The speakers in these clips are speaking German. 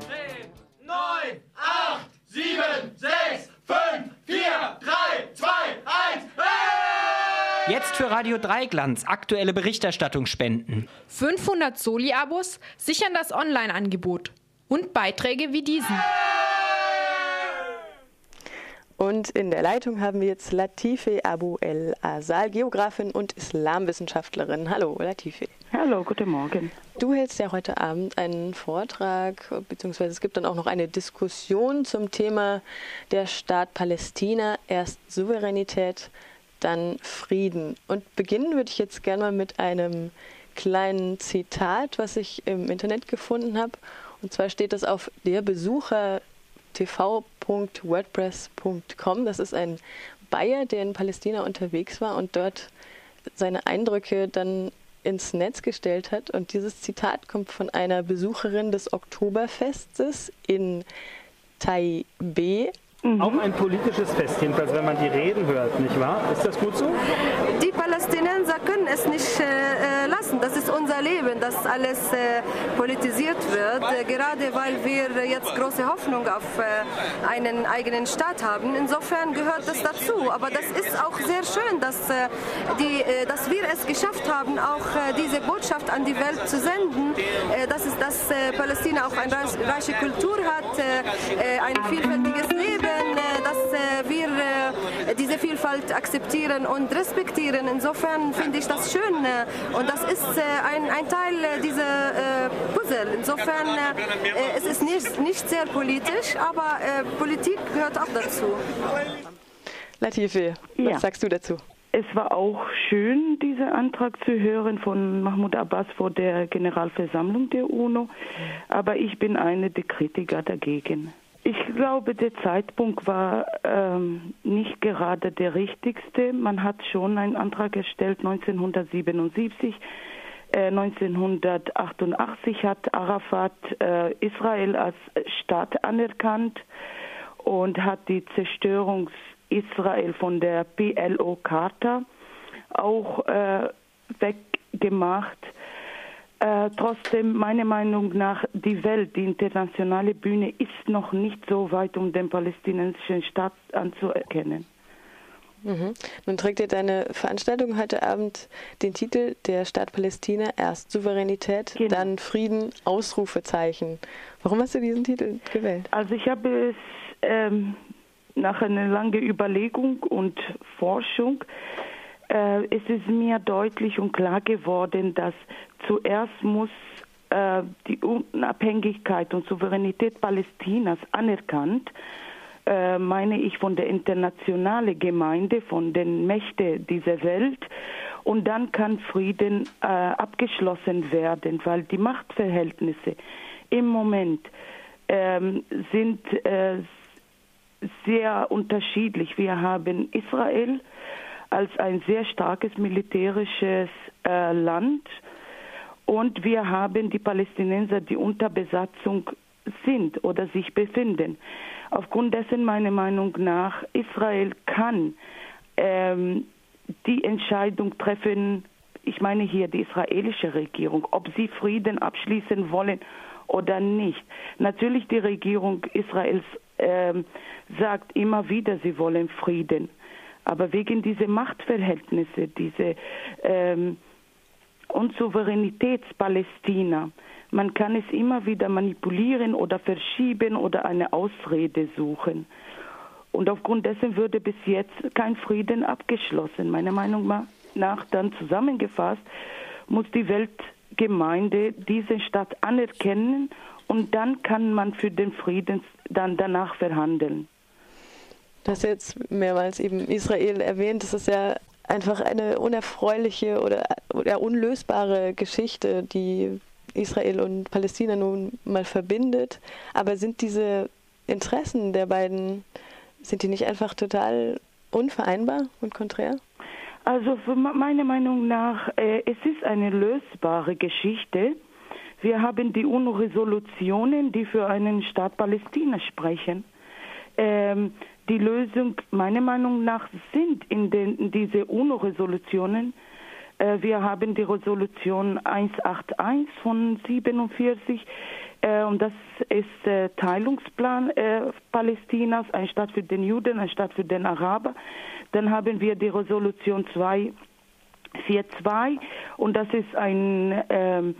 10, 9, 8, 7, 6, 5, 4, 3, 2, 1. Hey! Jetzt für Radio Dreiglanz aktuelle Berichterstattung spenden. 500 Soli-Abos sichern das Online-Angebot und Beiträge wie diesen. Und in der Leitung haben wir jetzt Latife Abu El Azal, Geografin und Islamwissenschaftlerin. Hallo, Latife. Hallo, guten Morgen. Du hältst ja heute Abend einen Vortrag, beziehungsweise es gibt dann auch noch eine Diskussion zum Thema der Staat Palästina. Erst Souveränität, dann Frieden. Und beginnen würde ich jetzt gerne mal mit einem kleinen Zitat, was ich im Internet gefunden habe. Und zwar steht das auf der Besucher tv.wordpress.com. Das ist ein Bayer, der in Palästina unterwegs war und dort seine Eindrücke dann ins Netz gestellt hat. Und dieses Zitat kommt von einer Besucherin des Oktoberfestes in Taipei Mhm. Auch ein politisches Fest, jedenfalls wenn man die Reden hört, nicht wahr? Ist das gut so? Die Palästinenser können es nicht äh, lassen. Das ist unser Leben, dass alles äh, politisiert wird. Äh, gerade weil wir jetzt große Hoffnung auf äh, einen eigenen Staat haben. Insofern gehört das dazu. Aber das ist auch sehr schön, dass, äh, die, äh, dass wir es geschafft haben, auch diese Botschaft an die Welt zu senden, dass, es, dass Palästina auch eine reiche Kultur hat, ein vielfältiges akzeptieren und respektieren. Insofern finde ich das schön und das ist ein, ein Teil dieser Puzzle. Insofern es ist nicht, nicht sehr politisch, aber Politik gehört auch dazu. Latife, was ja. sagst du dazu? Es war auch schön, diesen Antrag zu hören von Mahmoud Abbas vor der Generalversammlung der UNO, aber ich bin eine der Kritiker dagegen. Ich glaube, der Zeitpunkt war ähm, nicht gerade der richtigste. Man hat schon einen Antrag gestellt 1977. Äh, 1988 hat Arafat äh, Israel als Staat anerkannt und hat die Zerstörung Israel von der PLO-Charta auch äh, weggemacht. Äh, trotzdem, meiner Meinung nach, die Welt, die internationale Bühne ist noch nicht so weit, um den palästinensischen Staat anzuerkennen. Mhm. Nun trägt ihr deine Veranstaltung heute Abend den Titel Der Staat Palästina, erst Souveränität, genau. dann Frieden, Ausrufezeichen. Warum hast du diesen Titel gewählt? Also ich habe es ähm, nach einer langen Überlegung und Forschung äh, es ist mir deutlich und klar geworden, dass zuerst muss äh, die Unabhängigkeit und Souveränität Palästinas anerkannt, äh, meine ich von der internationalen Gemeinde, von den Mächten dieser Welt. Und dann kann Frieden äh, abgeschlossen werden, weil die Machtverhältnisse im Moment ähm, sind äh, sehr unterschiedlich. Wir haben Israel, als ein sehr starkes militärisches äh, Land und wir haben die Palästinenser, die unter Besatzung sind oder sich befinden. Aufgrund dessen meiner Meinung nach, Israel kann ähm, die Entscheidung treffen, ich meine hier die israelische Regierung, ob sie Frieden abschließen wollen oder nicht. Natürlich die Regierung Israels ähm, sagt immer wieder, sie wollen Frieden. Aber wegen dieser Machtverhältnisse, diese ähm, Unsouveränitätspalästina, man kann es immer wieder manipulieren oder verschieben oder eine Ausrede suchen. Und aufgrund dessen würde bis jetzt kein Frieden abgeschlossen. Meiner Meinung nach dann zusammengefasst, muss die Weltgemeinde diese Stadt anerkennen und dann kann man für den Frieden dann danach verhandeln. Du hast jetzt mehrmals eben Israel erwähnt. Das ist ja einfach eine unerfreuliche oder, oder unlösbare Geschichte, die Israel und Palästina nun mal verbindet. Aber sind diese Interessen der beiden, sind die nicht einfach total unvereinbar und konträr? Also meiner Meinung nach, äh, es ist eine lösbare Geschichte. Wir haben die UNO-Resolutionen, die für einen Staat Palästina sprechen. Ähm, die Lösung meiner Meinung nach sind in, den, diese UNO-Resolutionen. Äh, wir haben die Resolution 181 von 47. Äh, und das ist der Teilungsplan äh, Palästinas, ein Staat für den Juden, ein Staat für den Araber. Dann haben wir die Resolution 242 und das ist ein ähm, äh,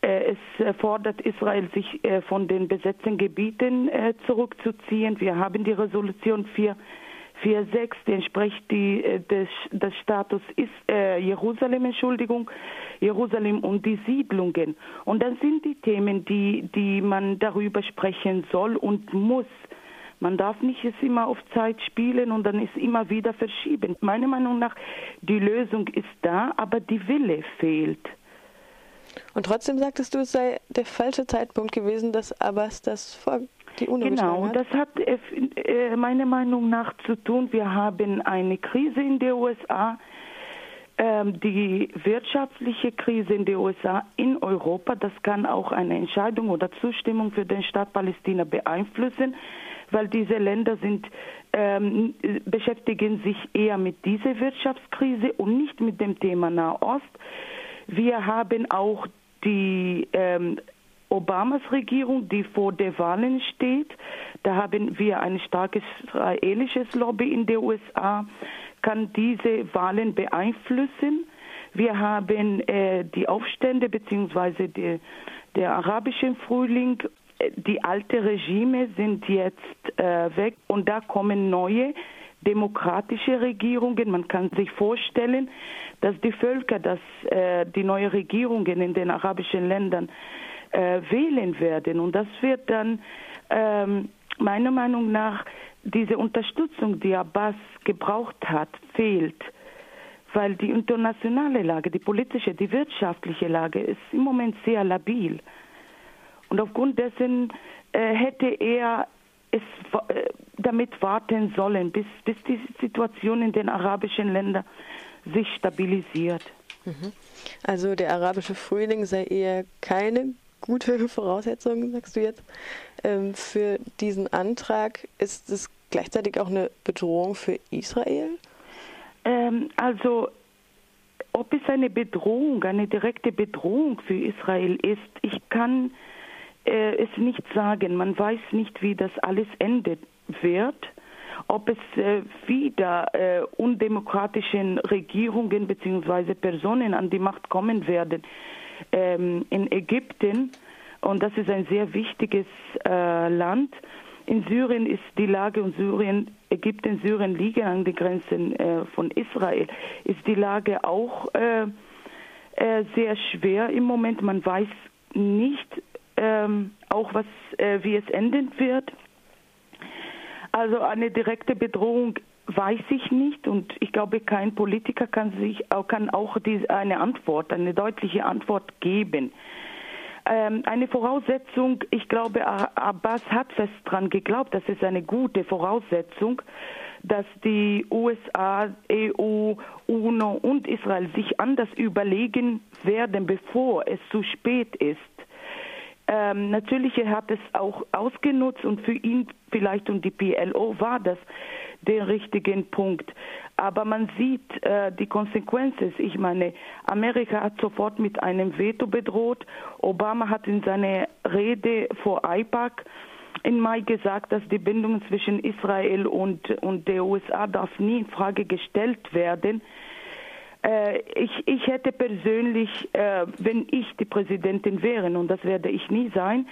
es fordert Israel, sich äh, von den besetzten Gebieten äh, zurückzuziehen. Wir haben die Resolution 446, die entspricht die, des, des Status ist, äh, Jerusalem, Entschuldigung, Jerusalem und die Siedlungen. Und dann sind die Themen, die, die man darüber sprechen soll und muss. Man darf nicht es immer auf Zeit spielen und dann es immer wieder verschieben. Meiner Meinung nach, die Lösung ist da, aber die Wille fehlt. Und trotzdem sagtest du, es sei der falsche Zeitpunkt gewesen, dass Abbas das vor die UNO Genau, hat. das hat äh, meiner Meinung nach zu tun. Wir haben eine Krise in den USA, ähm, die wirtschaftliche Krise in den USA in Europa. Das kann auch eine Entscheidung oder Zustimmung für den Staat Palästina beeinflussen, weil diese Länder sind ähm, beschäftigen sich eher mit dieser Wirtschaftskrise und nicht mit dem Thema Nahost. Wir haben auch die ähm, Obamas Regierung, die vor der Wahlen steht. Da haben wir ein starkes israelisches Lobby in den USA, kann diese Wahlen beeinflussen. Wir haben äh, die Aufstände bzw. der arabische Frühling. Die alten Regime sind jetzt äh, weg und da kommen neue demokratische Regierungen. Man kann sich vorstellen, dass die Völker, dass äh, die neue Regierungen in den arabischen Ländern äh, wählen werden. Und das wird dann ähm, meiner Meinung nach diese Unterstützung, die Abbas gebraucht hat, fehlt. Weil die internationale Lage, die politische, die wirtschaftliche Lage ist im Moment sehr labil. Und aufgrund dessen äh, hätte er es äh, damit warten sollen, bis, bis die Situation in den arabischen Ländern sich stabilisiert. Mhm. Also der arabische Frühling sei eher keine gute Voraussetzung, sagst du jetzt, ähm, für diesen Antrag. Ist es gleichzeitig auch eine Bedrohung für Israel? Ähm, also ob es eine Bedrohung, eine direkte Bedrohung für Israel ist, ich kann äh, es nicht sagen. Man weiß nicht, wie das alles endet wird ob es äh, wieder äh, undemokratischen Regierungen bzw. Personen an die Macht kommen werden ähm, in Ägypten. Und das ist ein sehr wichtiges äh, Land. In Syrien ist die Lage und Syrien, Ägypten, Syrien liegen an den Grenzen äh, von Israel, ist die Lage auch äh, äh, sehr schwer im Moment. Man weiß nicht ähm, auch, was, wie es enden wird. Also eine direkte Bedrohung weiß ich nicht und ich glaube, kein Politiker kann sich kann auch diese, eine Antwort, eine deutliche Antwort geben. Ähm, eine Voraussetzung, ich glaube, Abbas hat fest daran geglaubt, das ist eine gute Voraussetzung, dass die USA, EU, UNO und Israel sich anders überlegen werden, bevor es zu spät ist. Ähm, natürlich, er hat es auch ausgenutzt und für ihn vielleicht und die PLO war das der richtige Punkt. Aber man sieht äh, die Konsequenzen. Ich meine, Amerika hat sofort mit einem Veto bedroht. Obama hat in seiner Rede vor IPAC im Mai gesagt, dass die Bindung zwischen Israel und, und der USA darf nie in Frage gestellt werden. Äh, ich, ich hätte persönlich, äh, wenn ich die Präsidentin wäre, und das werde ich nie sein,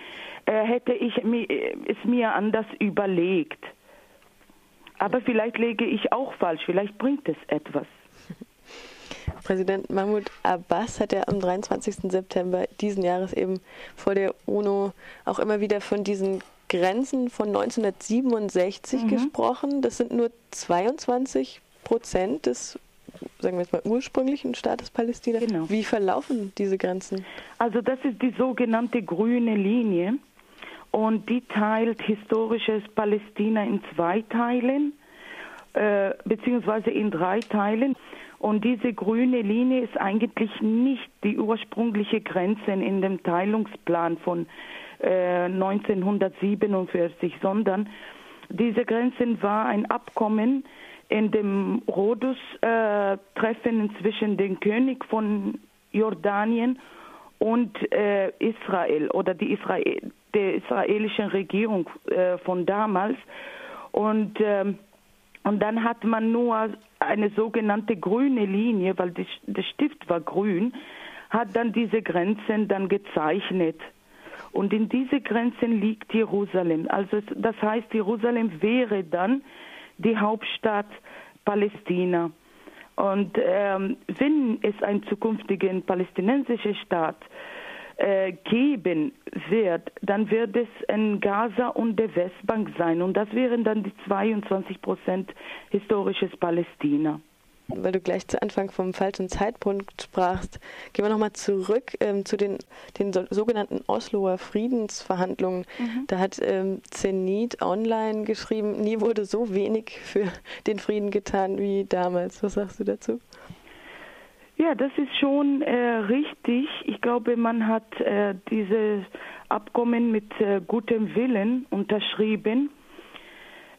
äh, hätte ich es mir anders überlegt. Aber vielleicht lege ich auch falsch, vielleicht bringt es etwas. Präsident Mahmoud Abbas hat ja am 23. September diesen Jahres eben vor der UNO auch immer wieder von diesen Grenzen von 1967 mhm. gesprochen. Das sind nur 22 Prozent des sagen wir jetzt mal, ursprünglichen Staates Palästina. Genau. Wie verlaufen diese Grenzen? Also das ist die sogenannte grüne Linie und die teilt historisches Palästina in zwei Teilen, äh, beziehungsweise in drei Teilen. Und diese grüne Linie ist eigentlich nicht die ursprüngliche Grenze in dem Teilungsplan von äh, 1947, sondern diese Grenzen war ein Abkommen, in dem Rhodus-Treffen äh, zwischen dem König von Jordanien und äh, Israel oder die Israel, der israelischen Regierung äh, von damals. Und, ähm, und dann hat man nur eine sogenannte grüne Linie, weil die, der Stift war grün, hat dann diese Grenzen dann gezeichnet. Und in diese Grenzen liegt Jerusalem. Also das heißt, Jerusalem wäre dann die Hauptstadt Palästina. Und ähm, wenn es einen zukünftigen palästinensischen Staat äh, geben wird, dann wird es in Gaza und der Westbank sein. Und das wären dann die 22 Prozent historisches Palästina weil du gleich zu Anfang vom falschen Zeitpunkt sprachst, gehen wir nochmal zurück ähm, zu den, den so, sogenannten Osloer Friedensverhandlungen. Mhm. Da hat ähm, Zenit online geschrieben, nie wurde so wenig für den Frieden getan wie damals. Was sagst du dazu? Ja, das ist schon äh, richtig. Ich glaube, man hat äh, diese Abkommen mit äh, gutem Willen unterschrieben.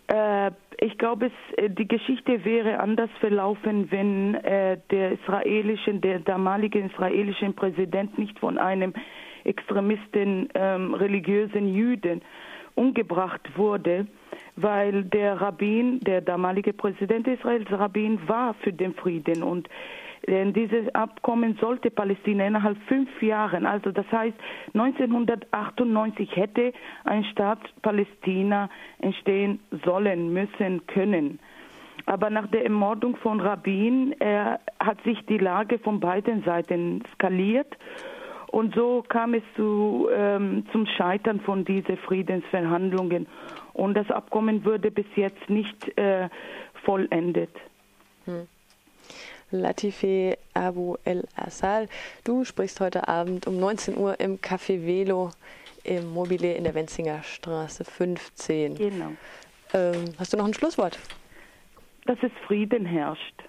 Äh, ich glaube, äh, die Geschichte wäre anders verlaufen, wenn äh, der israelischen, der damalige israelische Präsident nicht von einem Extremisten ähm, religiösen Jüden umgebracht wurde, weil der Rabbin, der damalige Präsident Israels, Rabbin, war für den Frieden. Und denn dieses Abkommen sollte Palästina innerhalb fünf Jahren, also das heißt 1998 hätte ein Staat Palästina entstehen sollen, müssen, können. Aber nach der Ermordung von Rabin äh, hat sich die Lage von beiden Seiten skaliert und so kam es zu, ähm, zum Scheitern von diesen Friedensverhandlungen. Und das Abkommen wurde bis jetzt nicht äh, vollendet. Hm. Latife Abu El Assal. Du sprichst heute Abend um 19 Uhr im Café Velo im Mobile in der Wenzinger Straße 15. Genau. Ähm, hast du noch ein Schlusswort? Dass es Frieden herrscht.